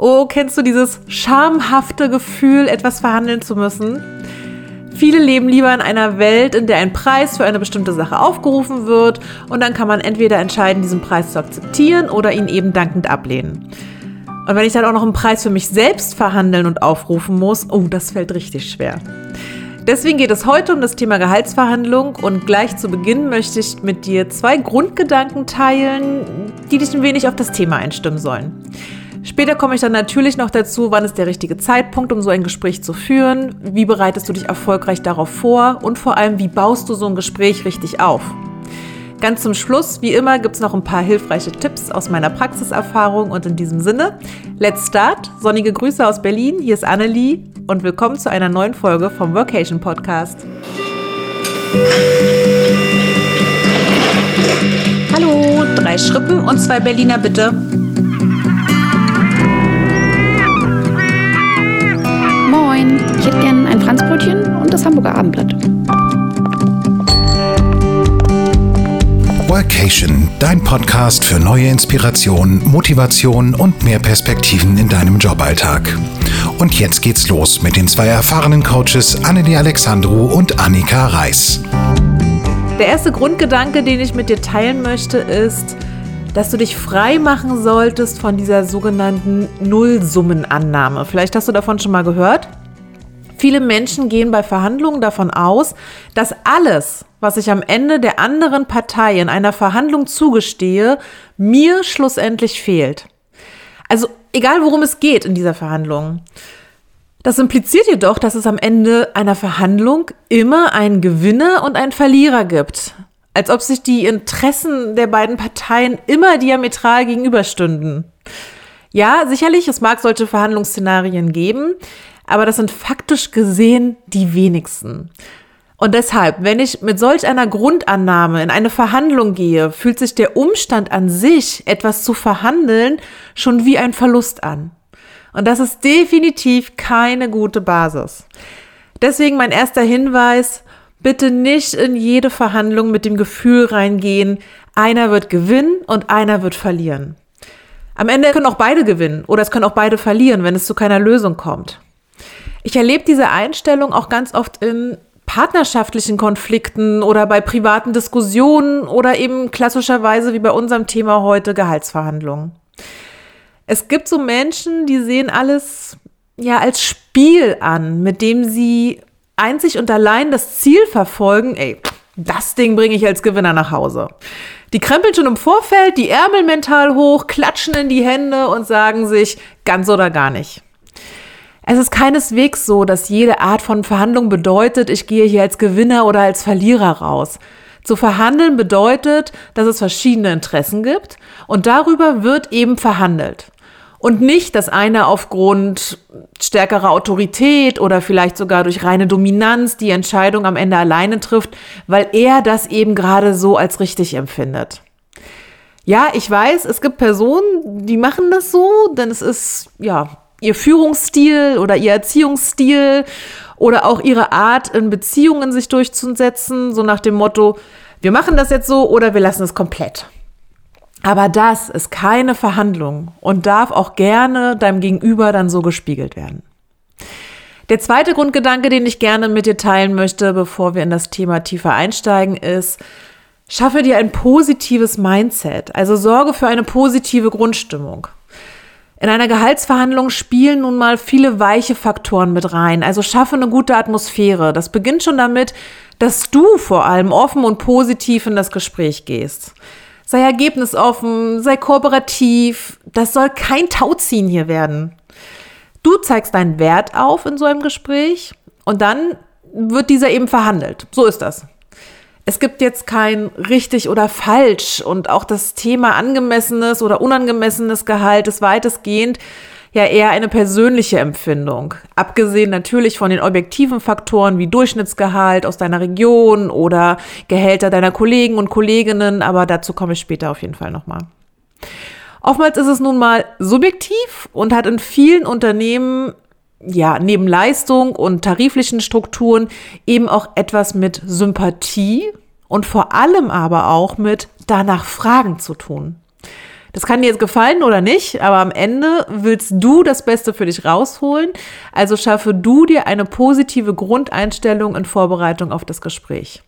Oh, kennst du dieses schamhafte Gefühl, etwas verhandeln zu müssen? Viele leben lieber in einer Welt, in der ein Preis für eine bestimmte Sache aufgerufen wird und dann kann man entweder entscheiden, diesen Preis zu akzeptieren oder ihn eben dankend ablehnen. Und wenn ich dann auch noch einen Preis für mich selbst verhandeln und aufrufen muss, oh, das fällt richtig schwer. Deswegen geht es heute um das Thema Gehaltsverhandlung und gleich zu Beginn möchte ich mit dir zwei Grundgedanken teilen, die dich ein wenig auf das Thema einstimmen sollen. Später komme ich dann natürlich noch dazu, wann ist der richtige Zeitpunkt, um so ein Gespräch zu führen, wie bereitest du dich erfolgreich darauf vor und vor allem, wie baust du so ein Gespräch richtig auf. Ganz zum Schluss, wie immer, gibt es noch ein paar hilfreiche Tipps aus meiner Praxiserfahrung und in diesem Sinne, let's start. Sonnige Grüße aus Berlin, hier ist Annelie und willkommen zu einer neuen Folge vom Workation Podcast. Hallo, drei Schrippen und zwei Berliner bitte. Das Hamburger Abendblatt. Workation, dein Podcast für neue Inspiration, Motivation und mehr Perspektiven in deinem Joballtag. Und jetzt geht's los mit den zwei erfahrenen Coaches Annelie Alexandru und Annika Reis. Der erste Grundgedanke, den ich mit dir teilen möchte, ist, dass du dich frei machen solltest von dieser sogenannten Nullsummenannahme. Vielleicht hast du davon schon mal gehört. Viele Menschen gehen bei Verhandlungen davon aus, dass alles, was ich am Ende der anderen Partei in einer Verhandlung zugestehe, mir schlussendlich fehlt. Also egal worum es geht in dieser Verhandlung. Das impliziert jedoch, dass es am Ende einer Verhandlung immer einen Gewinner und einen Verlierer gibt. Als ob sich die Interessen der beiden Parteien immer diametral gegenüberstünden. Ja, sicherlich, es mag solche Verhandlungsszenarien geben, aber das sind faktisch gesehen die wenigsten. Und deshalb, wenn ich mit solch einer Grundannahme in eine Verhandlung gehe, fühlt sich der Umstand an sich, etwas zu verhandeln, schon wie ein Verlust an. Und das ist definitiv keine gute Basis. Deswegen mein erster Hinweis, bitte nicht in jede Verhandlung mit dem Gefühl reingehen, einer wird gewinnen und einer wird verlieren. Am Ende können auch beide gewinnen oder es können auch beide verlieren, wenn es zu keiner Lösung kommt. Ich erlebe diese Einstellung auch ganz oft in partnerschaftlichen Konflikten oder bei privaten Diskussionen oder eben klassischerweise wie bei unserem Thema heute Gehaltsverhandlungen. Es gibt so Menschen, die sehen alles ja als Spiel an, mit dem sie einzig und allein das Ziel verfolgen, ey, das Ding bringe ich als Gewinner nach Hause. Die krempeln schon im Vorfeld, die Ärmel mental hoch, klatschen in die Hände und sagen sich ganz oder gar nicht. Es ist keineswegs so, dass jede Art von Verhandlung bedeutet, ich gehe hier als Gewinner oder als Verlierer raus. Zu verhandeln bedeutet, dass es verschiedene Interessen gibt und darüber wird eben verhandelt. Und nicht, dass einer aufgrund stärkerer Autorität oder vielleicht sogar durch reine Dominanz die Entscheidung am Ende alleine trifft, weil er das eben gerade so als richtig empfindet. Ja, ich weiß, es gibt Personen, die machen das so, denn es ist, ja, ihr Führungsstil oder ihr Erziehungsstil oder auch ihre Art, in Beziehungen sich durchzusetzen, so nach dem Motto, wir machen das jetzt so oder wir lassen es komplett. Aber das ist keine Verhandlung und darf auch gerne deinem Gegenüber dann so gespiegelt werden. Der zweite Grundgedanke, den ich gerne mit dir teilen möchte, bevor wir in das Thema tiefer einsteigen, ist, schaffe dir ein positives Mindset, also sorge für eine positive Grundstimmung. In einer Gehaltsverhandlung spielen nun mal viele weiche Faktoren mit rein. Also schaffe eine gute Atmosphäre. Das beginnt schon damit, dass du vor allem offen und positiv in das Gespräch gehst. Sei ergebnisoffen, sei kooperativ. Das soll kein Tauziehen hier werden. Du zeigst deinen Wert auf in so einem Gespräch und dann wird dieser eben verhandelt. So ist das es gibt jetzt kein richtig oder falsch und auch das Thema angemessenes oder unangemessenes Gehalt ist weitestgehend ja eher eine persönliche Empfindung. Abgesehen natürlich von den objektiven Faktoren wie Durchschnittsgehalt aus deiner Region oder Gehälter deiner Kollegen und Kolleginnen, aber dazu komme ich später auf jeden Fall nochmal. Oftmals ist es nun mal subjektiv und hat in vielen Unternehmen ja, neben Leistung und tariflichen Strukturen eben auch etwas mit Sympathie und vor allem aber auch mit danach Fragen zu tun. Das kann dir jetzt gefallen oder nicht, aber am Ende willst du das Beste für dich rausholen. Also schaffe du dir eine positive Grundeinstellung in Vorbereitung auf das Gespräch.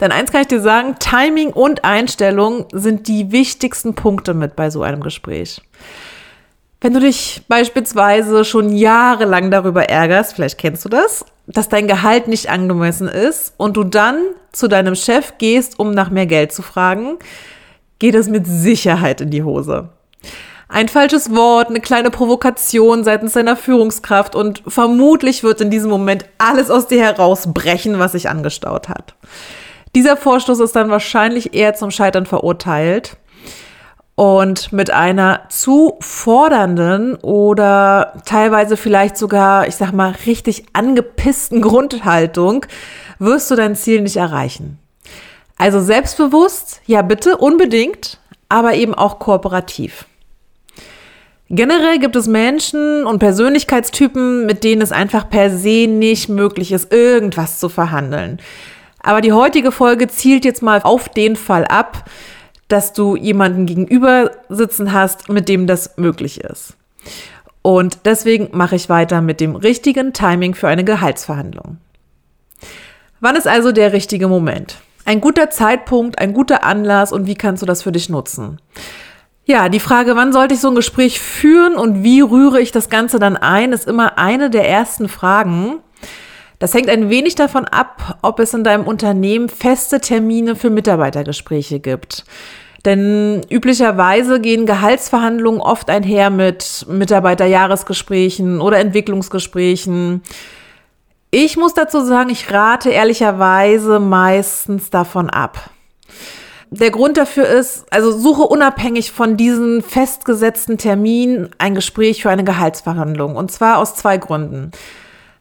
Denn eins kann ich dir sagen, Timing und Einstellung sind die wichtigsten Punkte mit bei so einem Gespräch. Wenn du dich beispielsweise schon jahrelang darüber ärgerst, vielleicht kennst du das, dass dein Gehalt nicht angemessen ist und du dann zu deinem Chef gehst, um nach mehr Geld zu fragen, geht es mit Sicherheit in die Hose. Ein falsches Wort, eine kleine Provokation seitens deiner Führungskraft und vermutlich wird in diesem Moment alles aus dir herausbrechen, was sich angestaut hat. Dieser Vorstoß ist dann wahrscheinlich eher zum Scheitern verurteilt und mit einer zu fordernden oder teilweise vielleicht sogar, ich sag mal, richtig angepissten Grundhaltung wirst du dein Ziel nicht erreichen. Also selbstbewusst, ja bitte, unbedingt, aber eben auch kooperativ. Generell gibt es Menschen und Persönlichkeitstypen, mit denen es einfach per se nicht möglich ist, irgendwas zu verhandeln. Aber die heutige Folge zielt jetzt mal auf den Fall ab, dass du jemanden gegenüber sitzen hast, mit dem das möglich ist. Und deswegen mache ich weiter mit dem richtigen Timing für eine Gehaltsverhandlung. Wann ist also der richtige Moment? Ein guter Zeitpunkt, ein guter Anlass und wie kannst du das für dich nutzen? Ja, die Frage, wann sollte ich so ein Gespräch führen und wie rühre ich das Ganze dann ein, ist immer eine der ersten Fragen. Das hängt ein wenig davon ab, ob es in deinem Unternehmen feste Termine für Mitarbeitergespräche gibt. Denn üblicherweise gehen Gehaltsverhandlungen oft einher mit Mitarbeiterjahresgesprächen oder Entwicklungsgesprächen. Ich muss dazu sagen, ich rate ehrlicherweise meistens davon ab. Der Grund dafür ist, also suche unabhängig von diesen festgesetzten Terminen ein Gespräch für eine Gehaltsverhandlung. Und zwar aus zwei Gründen.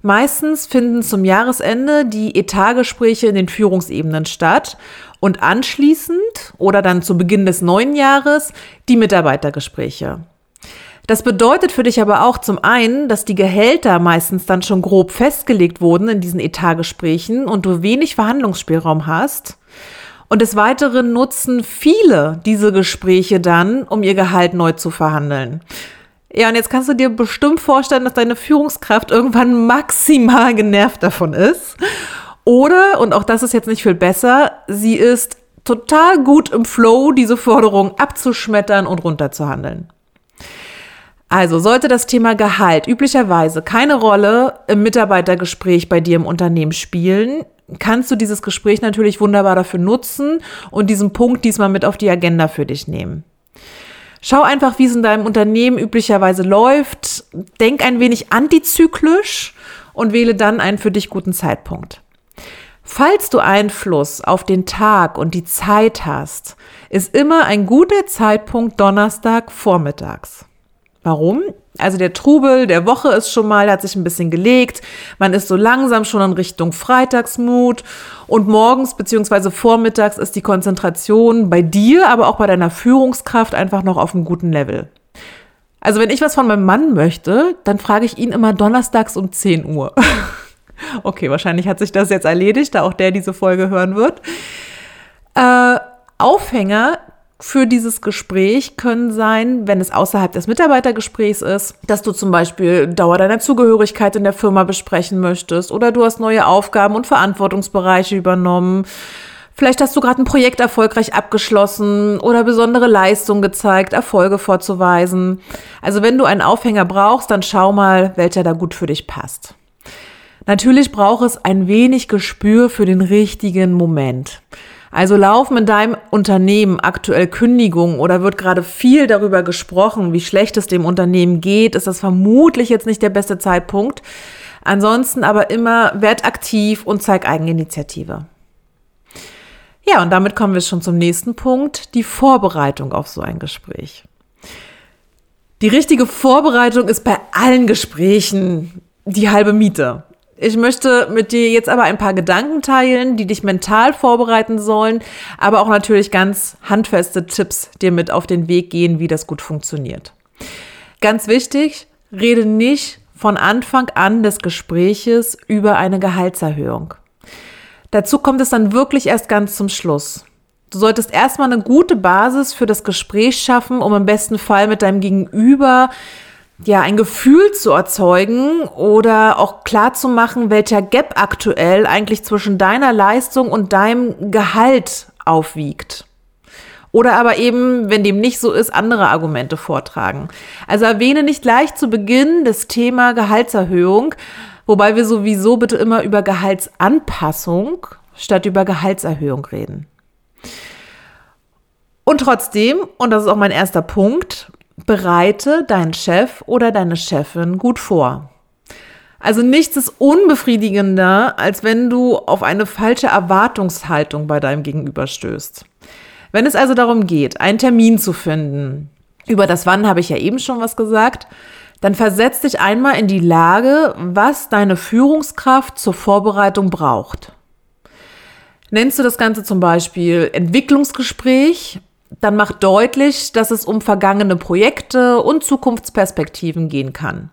Meistens finden zum Jahresende die Etatgespräche in den Führungsebenen statt und anschließend oder dann zu Beginn des neuen Jahres die Mitarbeitergespräche. Das bedeutet für dich aber auch zum einen, dass die Gehälter meistens dann schon grob festgelegt wurden in diesen Etatgesprächen und du wenig Verhandlungsspielraum hast. Und des Weiteren nutzen viele diese Gespräche dann, um ihr Gehalt neu zu verhandeln. Ja, und jetzt kannst du dir bestimmt vorstellen, dass deine Führungskraft irgendwann maximal genervt davon ist. Oder, und auch das ist jetzt nicht viel besser, sie ist total gut im Flow, diese Forderung abzuschmettern und runterzuhandeln. Also sollte das Thema Gehalt üblicherweise keine Rolle im Mitarbeitergespräch bei dir im Unternehmen spielen, kannst du dieses Gespräch natürlich wunderbar dafür nutzen und diesen Punkt diesmal mit auf die Agenda für dich nehmen. Schau einfach, wie es in deinem Unternehmen üblicherweise läuft. Denk ein wenig antizyklisch und wähle dann einen für dich guten Zeitpunkt. Falls du Einfluss auf den Tag und die Zeit hast, ist immer ein guter Zeitpunkt Donnerstag vormittags. Warum? Also der Trubel der Woche ist schon mal, hat sich ein bisschen gelegt. Man ist so langsam schon in Richtung Freitagsmut. Und morgens beziehungsweise vormittags ist die Konzentration bei dir, aber auch bei deiner Führungskraft einfach noch auf einem guten Level. Also wenn ich was von meinem Mann möchte, dann frage ich ihn immer donnerstags um 10 Uhr. okay, wahrscheinlich hat sich das jetzt erledigt, da auch der diese Folge hören wird. Äh, Aufhänger für dieses Gespräch können sein, wenn es außerhalb des Mitarbeitergesprächs ist, dass du zum Beispiel Dauer deiner Zugehörigkeit in der Firma besprechen möchtest oder du hast neue Aufgaben und Verantwortungsbereiche übernommen. Vielleicht hast du gerade ein Projekt erfolgreich abgeschlossen oder besondere Leistungen gezeigt, Erfolge vorzuweisen. Also wenn du einen Aufhänger brauchst, dann schau mal, welcher da gut für dich passt. Natürlich braucht es ein wenig Gespür für den richtigen Moment. Also laufen in deinem Unternehmen aktuell Kündigungen oder wird gerade viel darüber gesprochen, wie schlecht es dem Unternehmen geht, ist das vermutlich jetzt nicht der beste Zeitpunkt. Ansonsten aber immer werd aktiv und zeig Eigeninitiative. Ja, und damit kommen wir schon zum nächsten Punkt, die Vorbereitung auf so ein Gespräch. Die richtige Vorbereitung ist bei allen Gesprächen die halbe Miete. Ich möchte mit dir jetzt aber ein paar Gedanken teilen, die dich mental vorbereiten sollen, aber auch natürlich ganz handfeste Tipps dir mit auf den Weg gehen, wie das gut funktioniert. Ganz wichtig, rede nicht von Anfang an des Gespräches über eine Gehaltserhöhung. Dazu kommt es dann wirklich erst ganz zum Schluss. Du solltest erstmal eine gute Basis für das Gespräch schaffen, um im besten Fall mit deinem Gegenüber ja, ein Gefühl zu erzeugen oder auch klar zu machen, welcher Gap aktuell eigentlich zwischen deiner Leistung und deinem Gehalt aufwiegt. Oder aber eben, wenn dem nicht so ist, andere Argumente vortragen. Also erwähne nicht gleich zu Beginn das Thema Gehaltserhöhung, wobei wir sowieso bitte immer über Gehaltsanpassung statt über Gehaltserhöhung reden. Und trotzdem, und das ist auch mein erster Punkt, bereite deinen Chef oder deine Chefin gut vor. Also nichts ist unbefriedigender, als wenn du auf eine falsche Erwartungshaltung bei deinem Gegenüber stößt. Wenn es also darum geht, einen Termin zu finden, über das Wann habe ich ja eben schon was gesagt, dann versetz dich einmal in die Lage, was deine Führungskraft zur Vorbereitung braucht. Nennst du das Ganze zum Beispiel Entwicklungsgespräch dann macht deutlich, dass es um vergangene Projekte und Zukunftsperspektiven gehen kann.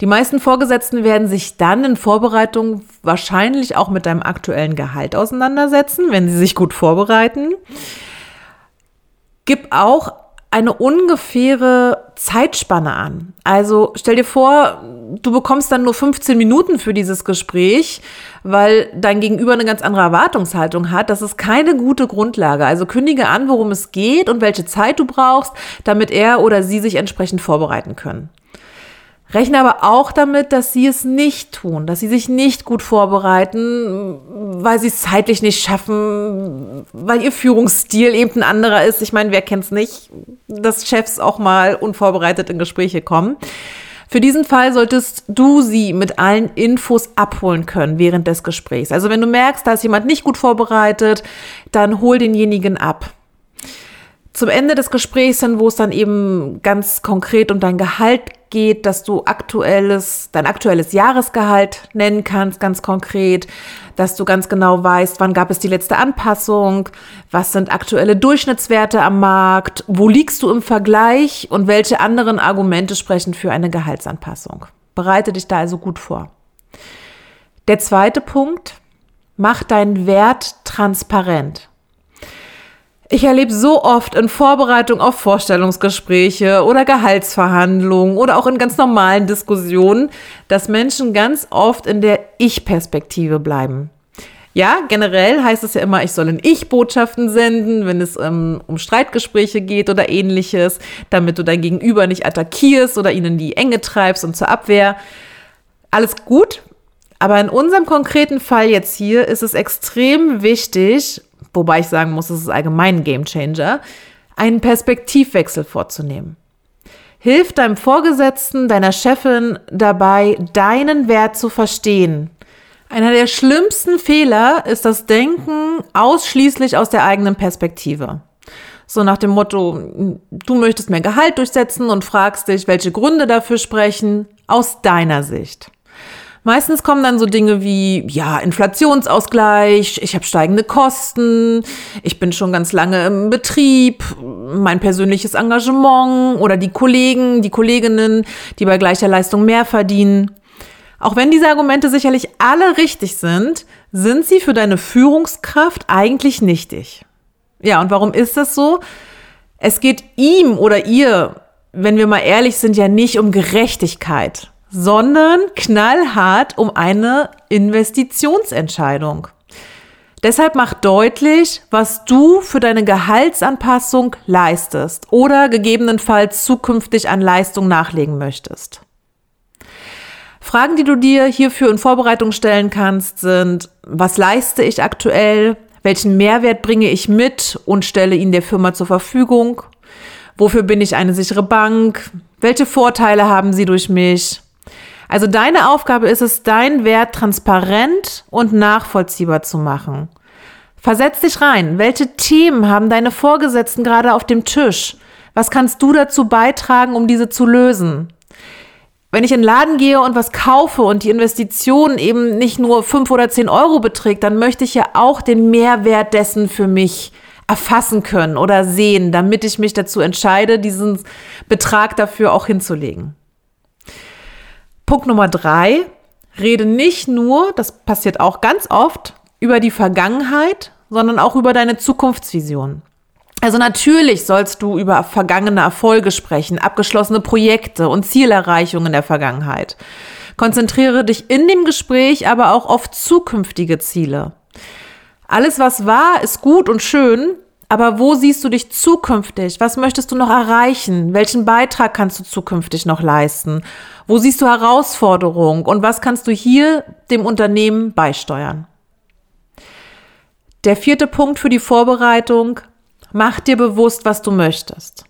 Die meisten Vorgesetzten werden sich dann in Vorbereitung wahrscheinlich auch mit deinem aktuellen Gehalt auseinandersetzen, wenn sie sich gut vorbereiten. Gib auch eine ungefähre Zeitspanne an. Also stell dir vor, du bekommst dann nur 15 Minuten für dieses Gespräch, weil dein Gegenüber eine ganz andere Erwartungshaltung hat. Das ist keine gute Grundlage. Also kündige an, worum es geht und welche Zeit du brauchst, damit er oder sie sich entsprechend vorbereiten können. Rechne aber auch damit, dass sie es nicht tun, dass sie sich nicht gut vorbereiten, weil sie es zeitlich nicht schaffen, weil ihr Führungsstil eben ein anderer ist. Ich meine, wer kennt es nicht, dass Chefs auch mal unvorbereitet in Gespräche kommen. Für diesen Fall solltest du sie mit allen Infos abholen können während des Gesprächs. Also wenn du merkst, da ist jemand nicht gut vorbereitet, dann hol denjenigen ab zum Ende des Gesprächs hin, wo es dann eben ganz konkret um dein Gehalt geht, dass du aktuelles, dein aktuelles Jahresgehalt nennen kannst, ganz konkret, dass du ganz genau weißt, wann gab es die letzte Anpassung, was sind aktuelle Durchschnittswerte am Markt, wo liegst du im Vergleich und welche anderen Argumente sprechen für eine Gehaltsanpassung. Bereite dich da also gut vor. Der zweite Punkt, mach deinen Wert transparent. Ich erlebe so oft in Vorbereitung auf Vorstellungsgespräche oder Gehaltsverhandlungen oder auch in ganz normalen Diskussionen, dass Menschen ganz oft in der Ich-Perspektive bleiben. Ja, generell heißt es ja immer, ich soll in Ich-Botschaften senden, wenn es ähm, um Streitgespräche geht oder ähnliches, damit du dein Gegenüber nicht attackierst oder ihn in die Enge treibst und zur Abwehr. Alles gut, aber in unserem konkreten Fall jetzt hier ist es extrem wichtig, wobei ich sagen muss, es ist allgemein ein Game Changer, einen Perspektivwechsel vorzunehmen. Hilf deinem Vorgesetzten, deiner Chefin dabei, deinen Wert zu verstehen. Einer der schlimmsten Fehler ist das Denken ausschließlich aus der eigenen Perspektive. So nach dem Motto, du möchtest mehr Gehalt durchsetzen und fragst dich, welche Gründe dafür sprechen, aus deiner Sicht. Meistens kommen dann so Dinge wie, ja, Inflationsausgleich, ich habe steigende Kosten, ich bin schon ganz lange im Betrieb, mein persönliches Engagement oder die Kollegen, die Kolleginnen, die bei gleicher Leistung mehr verdienen. Auch wenn diese Argumente sicherlich alle richtig sind, sind sie für deine Führungskraft eigentlich nichtig. Ja, und warum ist das so? Es geht ihm oder ihr, wenn wir mal ehrlich sind, ja nicht um Gerechtigkeit sondern knallhart um eine Investitionsentscheidung. Deshalb mach deutlich, was du für deine Gehaltsanpassung leistest oder gegebenenfalls zukünftig an Leistung nachlegen möchtest. Fragen, die du dir hierfür in Vorbereitung stellen kannst, sind, was leiste ich aktuell? Welchen Mehrwert bringe ich mit und stelle ihn der Firma zur Verfügung? Wofür bin ich eine sichere Bank? Welche Vorteile haben sie durch mich? Also deine Aufgabe ist es, deinen Wert transparent und nachvollziehbar zu machen. Versetz dich rein. Welche Themen haben deine Vorgesetzten gerade auf dem Tisch? Was kannst du dazu beitragen, um diese zu lösen? Wenn ich in den Laden gehe und was kaufe und die Investition eben nicht nur fünf oder zehn Euro beträgt, dann möchte ich ja auch den Mehrwert dessen für mich erfassen können oder sehen, damit ich mich dazu entscheide, diesen Betrag dafür auch hinzulegen. Punkt Nummer drei, rede nicht nur, das passiert auch ganz oft, über die Vergangenheit, sondern auch über deine Zukunftsvision. Also natürlich sollst du über vergangene Erfolge sprechen, abgeschlossene Projekte und Zielerreichungen der Vergangenheit. Konzentriere dich in dem Gespräch aber auch auf zukünftige Ziele. Alles, was war, ist gut und schön, aber wo siehst du dich zukünftig? Was möchtest du noch erreichen? Welchen Beitrag kannst du zukünftig noch leisten? Wo siehst du Herausforderungen und was kannst du hier dem Unternehmen beisteuern? Der vierte Punkt für die Vorbereitung, mach dir bewusst, was du möchtest.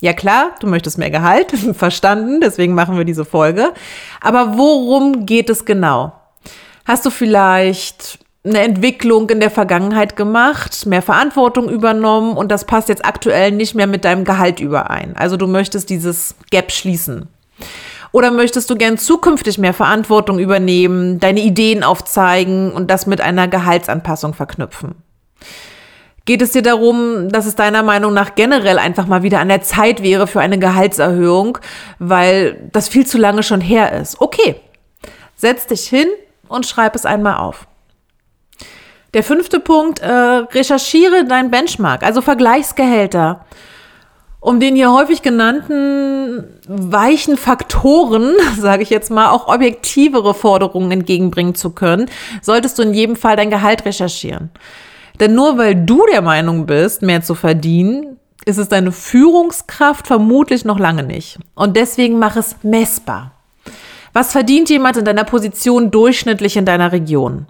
Ja klar, du möchtest mehr Gehalt, verstanden, deswegen machen wir diese Folge. Aber worum geht es genau? Hast du vielleicht eine Entwicklung in der Vergangenheit gemacht, mehr Verantwortung übernommen und das passt jetzt aktuell nicht mehr mit deinem Gehalt überein. Also du möchtest dieses Gap schließen. Oder möchtest du gern zukünftig mehr Verantwortung übernehmen, deine Ideen aufzeigen und das mit einer Gehaltsanpassung verknüpfen? Geht es dir darum, dass es deiner Meinung nach generell einfach mal wieder an der Zeit wäre für eine Gehaltserhöhung, weil das viel zu lange schon her ist? Okay, setz dich hin und schreib es einmal auf. Der fünfte Punkt, äh, recherchiere dein Benchmark, also Vergleichsgehälter. Um den hier häufig genannten weichen Faktoren, sage ich jetzt mal, auch objektivere Forderungen entgegenbringen zu können, solltest du in jedem Fall dein Gehalt recherchieren. Denn nur weil du der Meinung bist, mehr zu verdienen, ist es deine Führungskraft vermutlich noch lange nicht. Und deswegen mach es messbar. Was verdient jemand in deiner Position durchschnittlich in deiner Region?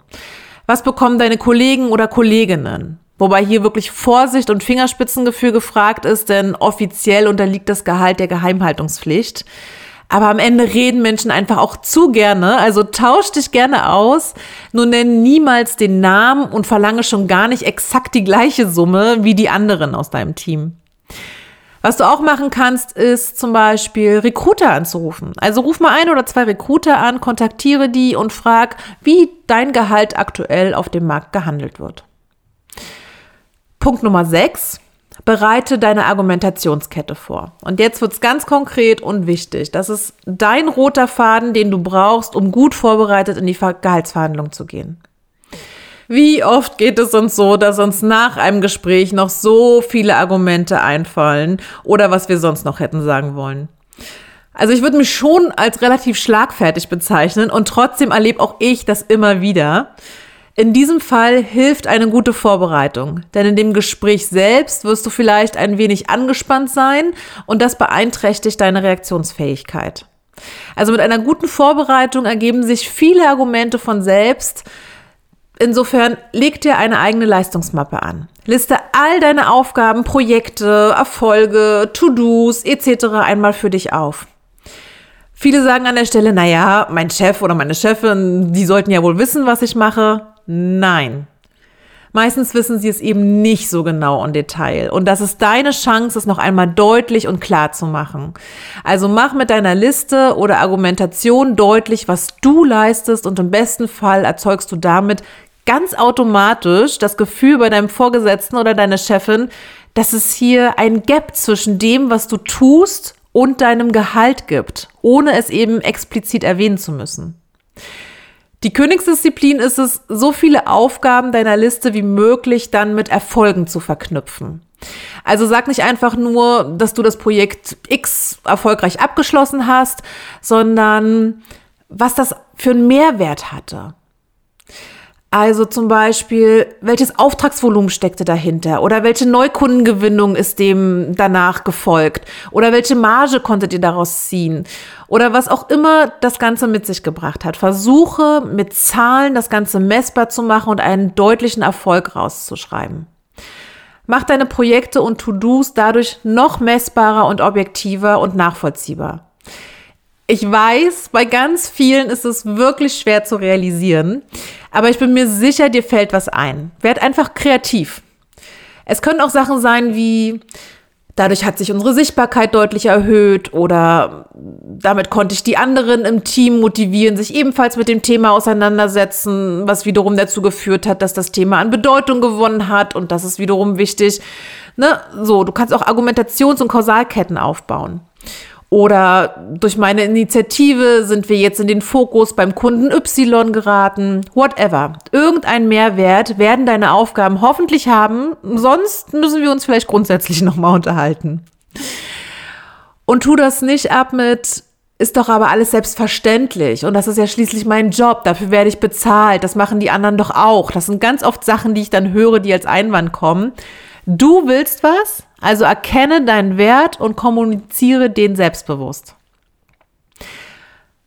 Was bekommen deine Kollegen oder Kolleginnen? Wobei hier wirklich Vorsicht und Fingerspitzengefühl gefragt ist, denn offiziell unterliegt das Gehalt der Geheimhaltungspflicht. Aber am Ende reden Menschen einfach auch zu gerne. Also tausch dich gerne aus. Nur nenn niemals den Namen und verlange schon gar nicht exakt die gleiche Summe wie die anderen aus deinem Team. Was du auch machen kannst, ist zum Beispiel Recruiter anzurufen. Also ruf mal ein oder zwei Recruiter an, kontaktiere die und frag, wie dein Gehalt aktuell auf dem Markt gehandelt wird. Punkt Nummer 6. Bereite deine Argumentationskette vor. Und jetzt wird es ganz konkret und wichtig. Das ist dein roter Faden, den du brauchst, um gut vorbereitet in die Gehaltsverhandlung zu gehen. Wie oft geht es uns so, dass uns nach einem Gespräch noch so viele Argumente einfallen oder was wir sonst noch hätten sagen wollen? Also ich würde mich schon als relativ schlagfertig bezeichnen und trotzdem erlebe auch ich das immer wieder. In diesem Fall hilft eine gute Vorbereitung, denn in dem Gespräch selbst wirst du vielleicht ein wenig angespannt sein und das beeinträchtigt deine Reaktionsfähigkeit. Also mit einer guten Vorbereitung ergeben sich viele Argumente von selbst, Insofern leg dir eine eigene Leistungsmappe an. Liste all deine Aufgaben, Projekte, Erfolge, To-Dos etc. einmal für dich auf. Viele sagen an der Stelle, naja, mein Chef oder meine Chefin, die sollten ja wohl wissen, was ich mache. Nein. Meistens wissen sie es eben nicht so genau im Detail. Und das ist deine Chance, es noch einmal deutlich und klar zu machen. Also mach mit deiner Liste oder Argumentation deutlich, was du leistest und im besten Fall erzeugst du damit ganz automatisch das Gefühl bei deinem Vorgesetzten oder deiner Chefin, dass es hier ein Gap zwischen dem, was du tust und deinem Gehalt gibt, ohne es eben explizit erwähnen zu müssen. Die Königsdisziplin ist es, so viele Aufgaben deiner Liste wie möglich dann mit Erfolgen zu verknüpfen. Also sag nicht einfach nur, dass du das Projekt X erfolgreich abgeschlossen hast, sondern was das für einen Mehrwert hatte. Also zum Beispiel, welches Auftragsvolumen steckte dahinter oder welche Neukundengewinnung ist dem danach gefolgt oder welche Marge konntet ihr daraus ziehen oder was auch immer das Ganze mit sich gebracht hat. Versuche mit Zahlen das Ganze messbar zu machen und einen deutlichen Erfolg rauszuschreiben. Mach deine Projekte und To-Dos dadurch noch messbarer und objektiver und nachvollziehbar. Ich weiß, bei ganz vielen ist es wirklich schwer zu realisieren, aber ich bin mir sicher, dir fällt was ein. Werd einfach kreativ. Es können auch Sachen sein wie, dadurch hat sich unsere Sichtbarkeit deutlich erhöht oder damit konnte ich die anderen im Team motivieren, sich ebenfalls mit dem Thema auseinandersetzen, was wiederum dazu geführt hat, dass das Thema an Bedeutung gewonnen hat und das ist wiederum wichtig. Ne? So, du kannst auch Argumentations- und Kausalketten aufbauen. Oder durch meine Initiative sind wir jetzt in den Fokus beim Kunden Y geraten. Whatever. Irgendein Mehrwert werden deine Aufgaben hoffentlich haben. Sonst müssen wir uns vielleicht grundsätzlich nochmal unterhalten. Und tu das nicht ab mit, ist doch aber alles selbstverständlich. Und das ist ja schließlich mein Job. Dafür werde ich bezahlt. Das machen die anderen doch auch. Das sind ganz oft Sachen, die ich dann höre, die als Einwand kommen. Du willst was, also erkenne deinen Wert und kommuniziere den selbstbewusst.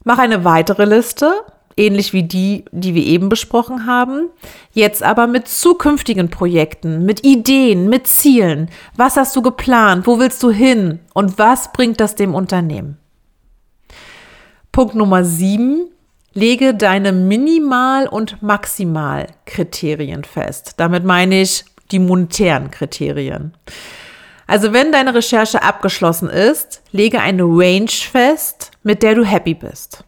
Mach eine weitere Liste, ähnlich wie die, die wir eben besprochen haben. Jetzt aber mit zukünftigen Projekten, mit Ideen, mit Zielen. Was hast du geplant? Wo willst du hin? Und was bringt das dem Unternehmen? Punkt Nummer sieben. Lege deine Minimal- und Maximalkriterien fest. Damit meine ich die monetären Kriterien. Also wenn deine Recherche abgeschlossen ist, lege eine Range fest, mit der du happy bist.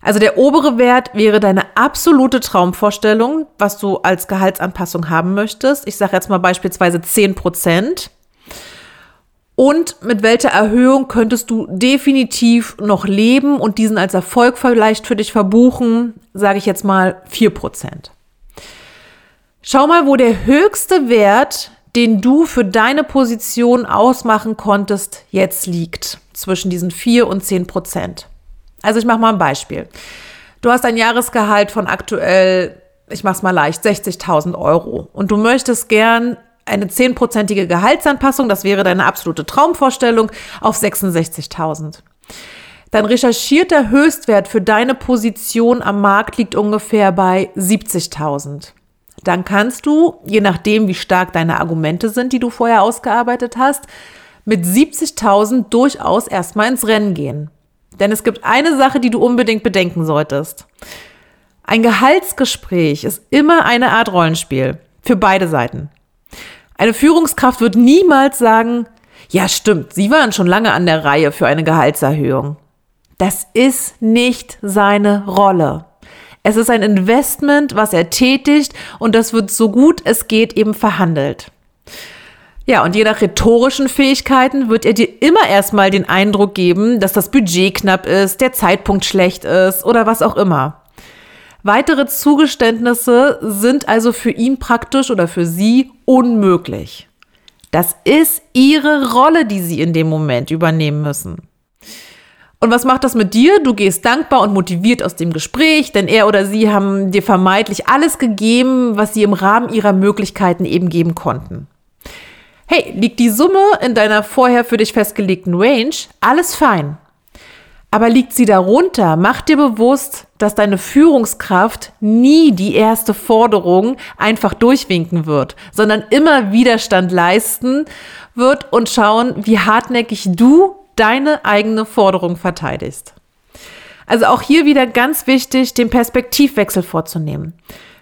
Also der obere Wert wäre deine absolute Traumvorstellung, was du als Gehaltsanpassung haben möchtest. Ich sage jetzt mal beispielsweise 10 Prozent. Und mit welcher Erhöhung könntest du definitiv noch leben und diesen als Erfolg vielleicht für dich verbuchen, sage ich jetzt mal 4 Prozent. Schau mal, wo der höchste Wert den du für deine Position ausmachen konntest, jetzt liegt. Zwischen diesen 4 und 10 Prozent. Also ich mache mal ein Beispiel. Du hast ein Jahresgehalt von aktuell, ich mache es mal leicht, 60.000 Euro. Und du möchtest gern eine 10-prozentige Gehaltsanpassung, das wäre deine absolute Traumvorstellung, auf 66.000. Dann recherchiert der Höchstwert für deine Position am Markt liegt ungefähr bei 70.000 dann kannst du, je nachdem, wie stark deine Argumente sind, die du vorher ausgearbeitet hast, mit 70.000 durchaus erstmal ins Rennen gehen. Denn es gibt eine Sache, die du unbedingt bedenken solltest. Ein Gehaltsgespräch ist immer eine Art Rollenspiel für beide Seiten. Eine Führungskraft wird niemals sagen, ja stimmt, Sie waren schon lange an der Reihe für eine Gehaltserhöhung. Das ist nicht seine Rolle. Es ist ein Investment, was er tätigt und das wird so gut es geht eben verhandelt. Ja, und je nach rhetorischen Fähigkeiten wird er dir immer erstmal den Eindruck geben, dass das Budget knapp ist, der Zeitpunkt schlecht ist oder was auch immer. Weitere Zugeständnisse sind also für ihn praktisch oder für sie unmöglich. Das ist ihre Rolle, die sie in dem Moment übernehmen müssen. Und was macht das mit dir? Du gehst dankbar und motiviert aus dem Gespräch, denn er oder sie haben dir vermeintlich alles gegeben, was sie im Rahmen ihrer Möglichkeiten eben geben konnten. Hey, liegt die Summe in deiner vorher für dich festgelegten Range? Alles fein. Aber liegt sie darunter, mach dir bewusst, dass deine Führungskraft nie die erste Forderung einfach durchwinken wird, sondern immer Widerstand leisten wird und schauen, wie hartnäckig du deine eigene Forderung verteidigst. Also auch hier wieder ganz wichtig, den Perspektivwechsel vorzunehmen.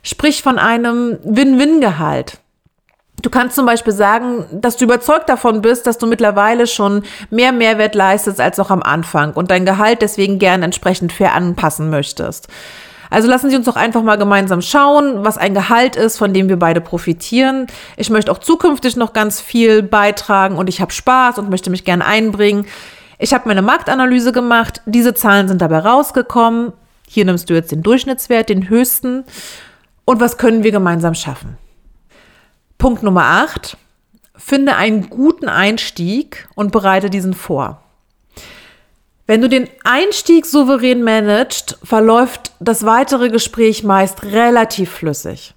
Sprich von einem Win-Win-Gehalt. Du kannst zum Beispiel sagen, dass du überzeugt davon bist, dass du mittlerweile schon mehr Mehrwert leistest als noch am Anfang und dein Gehalt deswegen gern entsprechend fair anpassen möchtest. Also lassen Sie uns doch einfach mal gemeinsam schauen, was ein Gehalt ist, von dem wir beide profitieren. Ich möchte auch zukünftig noch ganz viel beitragen und ich habe Spaß und möchte mich gerne einbringen. Ich habe meine Marktanalyse gemacht. Diese Zahlen sind dabei rausgekommen. Hier nimmst du jetzt den Durchschnittswert, den höchsten. Und was können wir gemeinsam schaffen? Punkt Nummer 8. Finde einen guten Einstieg und bereite diesen vor. Wenn du den Einstieg souverän managst, verläuft das weitere Gespräch meist relativ flüssig.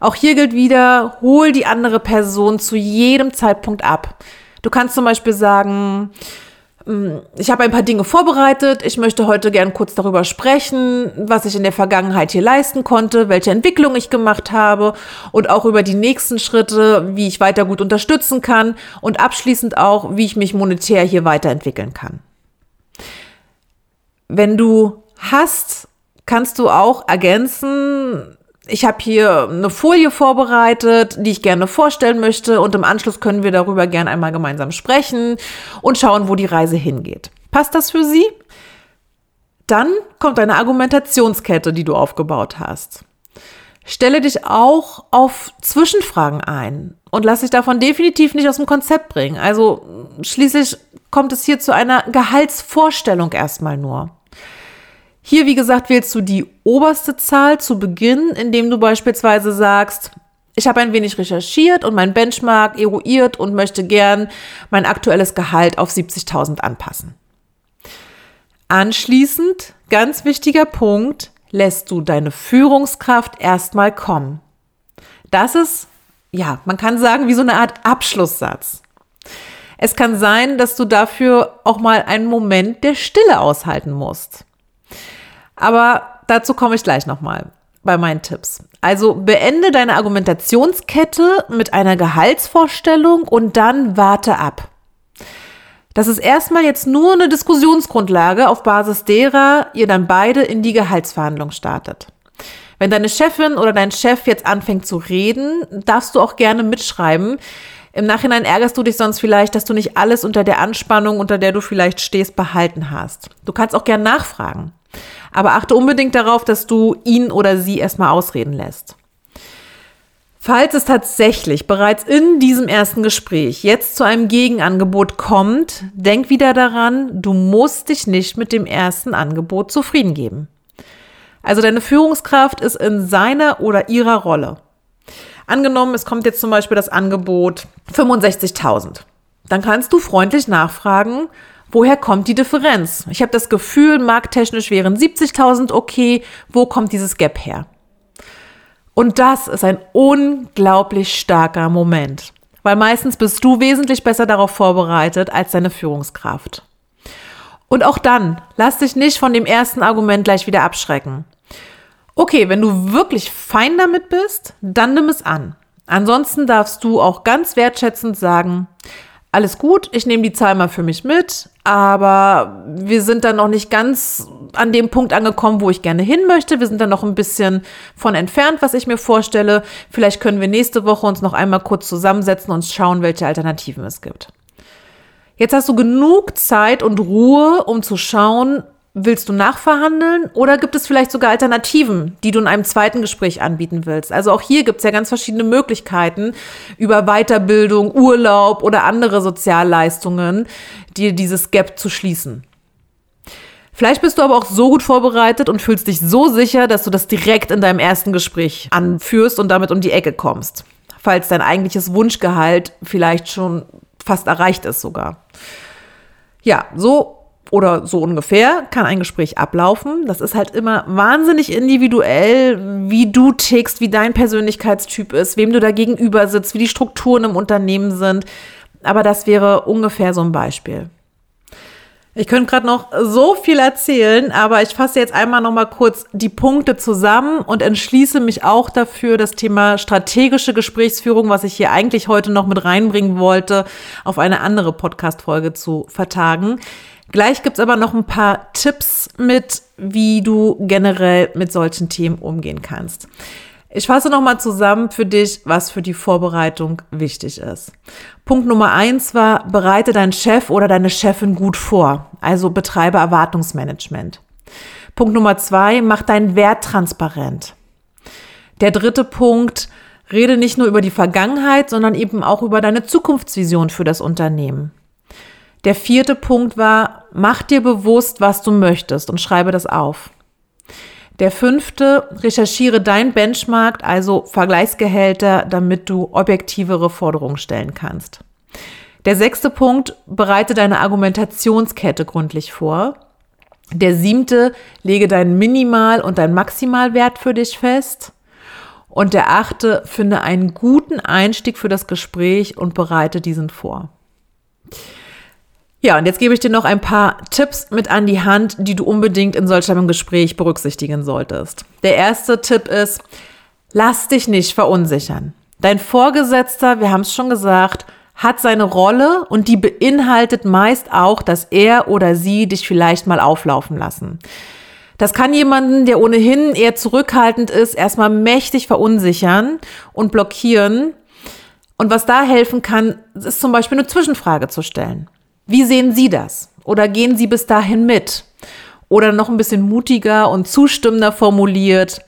Auch hier gilt wieder, hol die andere Person zu jedem Zeitpunkt ab. Du kannst zum Beispiel sagen, hm, ich habe ein paar Dinge vorbereitet. Ich möchte heute gern kurz darüber sprechen, was ich in der Vergangenheit hier leisten konnte, welche Entwicklung ich gemacht habe und auch über die nächsten Schritte, wie ich weiter gut unterstützen kann und abschließend auch, wie ich mich monetär hier weiterentwickeln kann. Wenn du hast, kannst du auch ergänzen, ich habe hier eine Folie vorbereitet, die ich gerne vorstellen möchte und im Anschluss können wir darüber gerne einmal gemeinsam sprechen und schauen, wo die Reise hingeht. Passt das für Sie? Dann kommt eine Argumentationskette, die du aufgebaut hast. Stelle dich auch auf Zwischenfragen ein. und lass dich davon definitiv nicht aus dem Konzept bringen. Also schließlich kommt es hier zu einer Gehaltsvorstellung erstmal nur. Hier, wie gesagt, wählst du die oberste Zahl zu Beginn, indem du beispielsweise sagst, ich habe ein wenig recherchiert und mein Benchmark eruiert und möchte gern mein aktuelles Gehalt auf 70.000 anpassen. Anschließend, ganz wichtiger Punkt, lässt du deine Führungskraft erstmal kommen. Das ist, ja, man kann sagen, wie so eine Art Abschlusssatz. Es kann sein, dass du dafür auch mal einen Moment der Stille aushalten musst. Aber dazu komme ich gleich nochmal bei meinen Tipps. Also beende deine Argumentationskette mit einer Gehaltsvorstellung und dann warte ab. Das ist erstmal jetzt nur eine Diskussionsgrundlage, auf Basis derer ihr dann beide in die Gehaltsverhandlung startet. Wenn deine Chefin oder dein Chef jetzt anfängt zu reden, darfst du auch gerne mitschreiben. Im Nachhinein ärgerst du dich sonst vielleicht, dass du nicht alles unter der Anspannung, unter der du vielleicht stehst, behalten hast. Du kannst auch gerne nachfragen. Aber achte unbedingt darauf, dass du ihn oder sie erstmal ausreden lässt. Falls es tatsächlich bereits in diesem ersten Gespräch jetzt zu einem Gegenangebot kommt, denk wieder daran, du musst dich nicht mit dem ersten Angebot zufrieden geben. Also deine Führungskraft ist in seiner oder ihrer Rolle. Angenommen, es kommt jetzt zum Beispiel das Angebot 65.000. Dann kannst du freundlich nachfragen, woher kommt die Differenz? Ich habe das Gefühl, markttechnisch wären 70.000 okay. Wo kommt dieses Gap her? Und das ist ein unglaublich starker Moment, weil meistens bist du wesentlich besser darauf vorbereitet als deine Führungskraft. Und auch dann, lass dich nicht von dem ersten Argument gleich wieder abschrecken. Okay, wenn du wirklich fein damit bist, dann nimm es an. Ansonsten darfst du auch ganz wertschätzend sagen, alles gut, ich nehme die Zahl mal für mich mit, aber wir sind dann noch nicht ganz an dem Punkt angekommen, wo ich gerne hin möchte. Wir sind dann noch ein bisschen von entfernt, was ich mir vorstelle. Vielleicht können wir nächste Woche uns noch einmal kurz zusammensetzen und schauen, welche Alternativen es gibt. Jetzt hast du genug Zeit und Ruhe, um zu schauen, Willst du nachverhandeln oder gibt es vielleicht sogar Alternativen, die du in einem zweiten Gespräch anbieten willst? Also auch hier gibt es ja ganz verschiedene Möglichkeiten über Weiterbildung, Urlaub oder andere Sozialleistungen, dir dieses Gap zu schließen. Vielleicht bist du aber auch so gut vorbereitet und fühlst dich so sicher, dass du das direkt in deinem ersten Gespräch anführst und damit um die Ecke kommst, falls dein eigentliches Wunschgehalt vielleicht schon fast erreicht ist sogar. Ja, so oder so ungefähr kann ein Gespräch ablaufen. Das ist halt immer wahnsinnig individuell, wie du tickst, wie dein Persönlichkeitstyp ist, wem du da gegenüber sitzt, wie die Strukturen im Unternehmen sind. Aber das wäre ungefähr so ein Beispiel. Ich könnte gerade noch so viel erzählen, aber ich fasse jetzt einmal noch mal kurz die Punkte zusammen und entschließe mich auch dafür, das Thema strategische Gesprächsführung, was ich hier eigentlich heute noch mit reinbringen wollte, auf eine andere Podcast-Folge zu vertagen. Gleich gibt's aber noch ein paar Tipps mit, wie du generell mit solchen Themen umgehen kannst. Ich fasse nochmal zusammen für dich, was für die Vorbereitung wichtig ist. Punkt Nummer eins war, bereite deinen Chef oder deine Chefin gut vor. Also betreibe Erwartungsmanagement. Punkt Nummer zwei, mach deinen Wert transparent. Der dritte Punkt, rede nicht nur über die Vergangenheit, sondern eben auch über deine Zukunftsvision für das Unternehmen. Der vierte Punkt war, mach dir bewusst, was du möchtest und schreibe das auf. Der fünfte, recherchiere dein Benchmark, also Vergleichsgehälter, damit du objektivere Forderungen stellen kannst. Der sechste Punkt, bereite deine Argumentationskette gründlich vor. Der siebte, lege deinen Minimal- und deinen Maximalwert für dich fest. Und der achte, finde einen guten Einstieg für das Gespräch und bereite diesen vor. Ja, und jetzt gebe ich dir noch ein paar Tipps mit an die Hand, die du unbedingt in solch einem Gespräch berücksichtigen solltest. Der erste Tipp ist, lass dich nicht verunsichern. Dein Vorgesetzter, wir haben es schon gesagt, hat seine Rolle und die beinhaltet meist auch, dass er oder sie dich vielleicht mal auflaufen lassen. Das kann jemanden, der ohnehin eher zurückhaltend ist, erstmal mächtig verunsichern und blockieren. Und was da helfen kann, ist zum Beispiel eine Zwischenfrage zu stellen. Wie sehen Sie das? Oder gehen Sie bis dahin mit? Oder noch ein bisschen mutiger und zustimmender formuliert.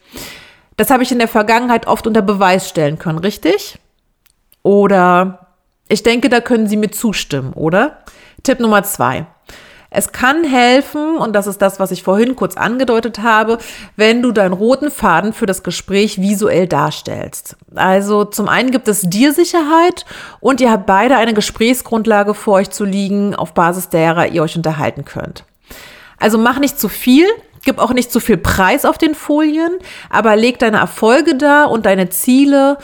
Das habe ich in der Vergangenheit oft unter Beweis stellen können, richtig? Oder ich denke, da können Sie mir zustimmen, oder? Tipp Nummer zwei. Es kann helfen, und das ist das, was ich vorhin kurz angedeutet habe, wenn du deinen roten Faden für das Gespräch visuell darstellst. Also zum einen gibt es dir Sicherheit und ihr habt beide eine Gesprächsgrundlage vor euch zu liegen, auf Basis derer ihr euch unterhalten könnt. Also mach nicht zu viel, gib auch nicht zu viel Preis auf den Folien, aber leg deine Erfolge da und deine Ziele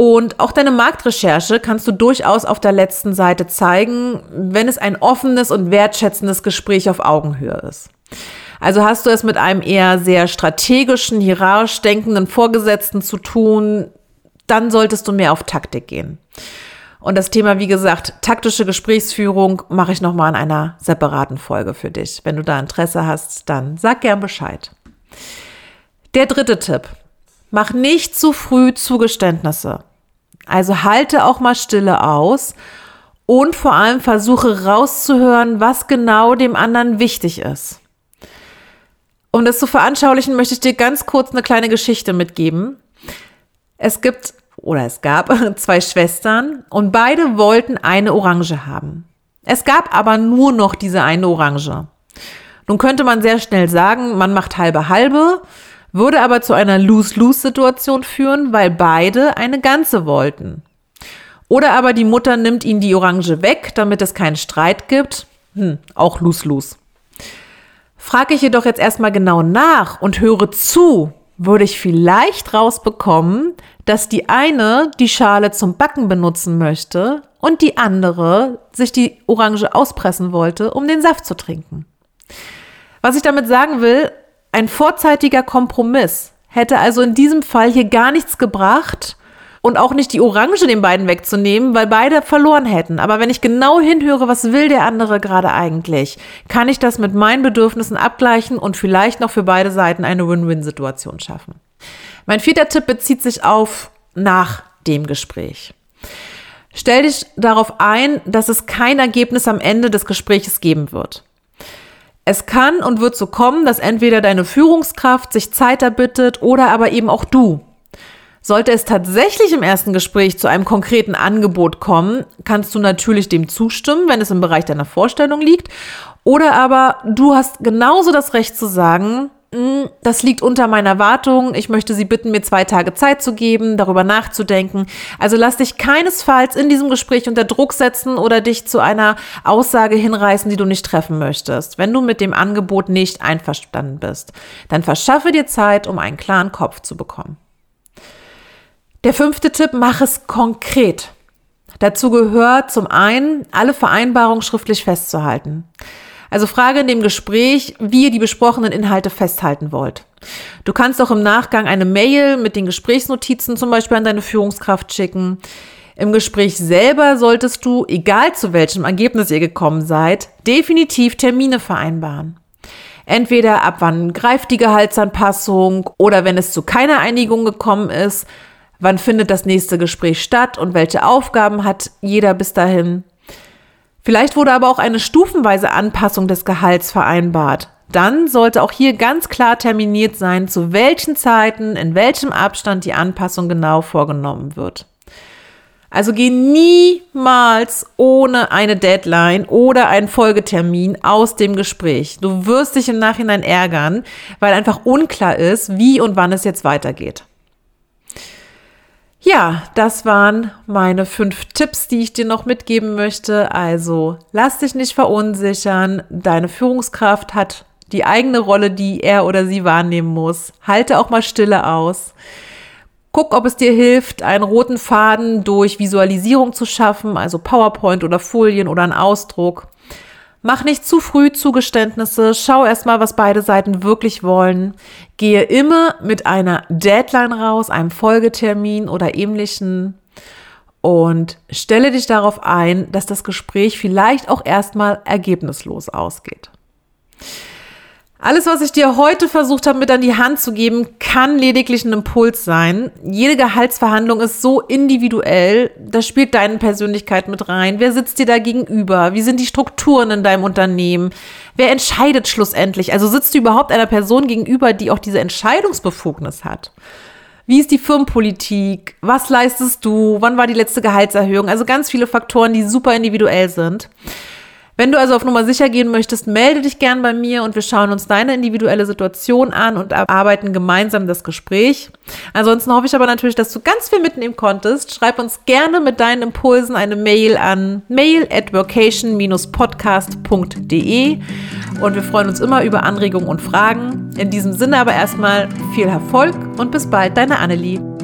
und auch deine Marktrecherche kannst du durchaus auf der letzten Seite zeigen, wenn es ein offenes und wertschätzendes Gespräch auf Augenhöhe ist. Also hast du es mit einem eher sehr strategischen, hierarchisch denkenden Vorgesetzten zu tun, dann solltest du mehr auf Taktik gehen. Und das Thema, wie gesagt, taktische Gesprächsführung mache ich nochmal in einer separaten Folge für dich. Wenn du da Interesse hast, dann sag gern Bescheid. Der dritte Tipp. Mach nicht zu früh Zugeständnisse. Also halte auch mal Stille aus und vor allem versuche rauszuhören, was genau dem anderen wichtig ist. Um das zu veranschaulichen, möchte ich dir ganz kurz eine kleine Geschichte mitgeben. Es gibt oder es gab zwei Schwestern und beide wollten eine Orange haben. Es gab aber nur noch diese eine Orange. Nun könnte man sehr schnell sagen, man macht halbe halbe würde aber zu einer Lose-Lose-Situation führen, weil beide eine ganze wollten. Oder aber die Mutter nimmt ihnen die Orange weg, damit es keinen Streit gibt. Hm, auch Lose-Lose. Frage ich jedoch jetzt erstmal genau nach und höre zu, würde ich vielleicht rausbekommen, dass die eine die Schale zum Backen benutzen möchte und die andere sich die Orange auspressen wollte, um den Saft zu trinken. Was ich damit sagen will, ein vorzeitiger Kompromiss hätte also in diesem Fall hier gar nichts gebracht und auch nicht die Orange den beiden wegzunehmen, weil beide verloren hätten. Aber wenn ich genau hinhöre, was will der andere gerade eigentlich, kann ich das mit meinen Bedürfnissen abgleichen und vielleicht noch für beide Seiten eine Win-Win-Situation schaffen. Mein vierter Tipp bezieht sich auf nach dem Gespräch. Stell dich darauf ein, dass es kein Ergebnis am Ende des Gespräches geben wird. Es kann und wird so kommen, dass entweder deine Führungskraft sich Zeit erbittet oder aber eben auch du. Sollte es tatsächlich im ersten Gespräch zu einem konkreten Angebot kommen, kannst du natürlich dem zustimmen, wenn es im Bereich deiner Vorstellung liegt. Oder aber du hast genauso das Recht zu sagen, das liegt unter meiner Erwartung. Ich möchte Sie bitten, mir zwei Tage Zeit zu geben, darüber nachzudenken. Also lass dich keinesfalls in diesem Gespräch unter Druck setzen oder dich zu einer Aussage hinreißen, die du nicht treffen möchtest. Wenn du mit dem Angebot nicht einverstanden bist, dann verschaffe dir Zeit, um einen klaren Kopf zu bekommen. Der fünfte Tipp, mach es konkret. Dazu gehört zum einen, alle Vereinbarungen schriftlich festzuhalten. Also frage in dem Gespräch, wie ihr die besprochenen Inhalte festhalten wollt. Du kannst auch im Nachgang eine Mail mit den Gesprächsnotizen zum Beispiel an deine Führungskraft schicken. Im Gespräch selber solltest du, egal zu welchem Ergebnis ihr gekommen seid, definitiv Termine vereinbaren. Entweder ab wann greift die Gehaltsanpassung oder wenn es zu keiner Einigung gekommen ist, wann findet das nächste Gespräch statt und welche Aufgaben hat jeder bis dahin. Vielleicht wurde aber auch eine stufenweise Anpassung des Gehalts vereinbart. Dann sollte auch hier ganz klar terminiert sein, zu welchen Zeiten, in welchem Abstand die Anpassung genau vorgenommen wird. Also geh niemals ohne eine Deadline oder einen Folgetermin aus dem Gespräch. Du wirst dich im Nachhinein ärgern, weil einfach unklar ist, wie und wann es jetzt weitergeht. Ja, das waren meine fünf Tipps, die ich dir noch mitgeben möchte. Also lass dich nicht verunsichern. Deine Führungskraft hat die eigene Rolle, die er oder sie wahrnehmen muss. Halte auch mal Stille aus. Guck, ob es dir hilft, einen roten Faden durch Visualisierung zu schaffen, also PowerPoint oder Folien oder einen Ausdruck. Mach nicht zu früh Zugeständnisse, schau erstmal, was beide Seiten wirklich wollen. Gehe immer mit einer Deadline raus, einem Folgetermin oder ähnlichen und stelle dich darauf ein, dass das Gespräch vielleicht auch erstmal ergebnislos ausgeht. Alles, was ich dir heute versucht habe, mit an die Hand zu geben, kann lediglich ein Impuls sein. Jede Gehaltsverhandlung ist so individuell. Da spielt deine Persönlichkeit mit rein. Wer sitzt dir da gegenüber? Wie sind die Strukturen in deinem Unternehmen? Wer entscheidet schlussendlich? Also sitzt du überhaupt einer Person gegenüber, die auch diese Entscheidungsbefugnis hat? Wie ist die Firmenpolitik? Was leistest du? Wann war die letzte Gehaltserhöhung? Also ganz viele Faktoren, die super individuell sind. Wenn du also auf Nummer sicher gehen möchtest, melde dich gern bei mir und wir schauen uns deine individuelle Situation an und erarbeiten gemeinsam das Gespräch. Ansonsten hoffe ich aber natürlich, dass du ganz viel mitnehmen konntest. Schreib uns gerne mit deinen Impulsen eine Mail an mail at vocation-podcast.de und wir freuen uns immer über Anregungen und Fragen. In diesem Sinne aber erstmal viel Erfolg und bis bald, deine Annelie.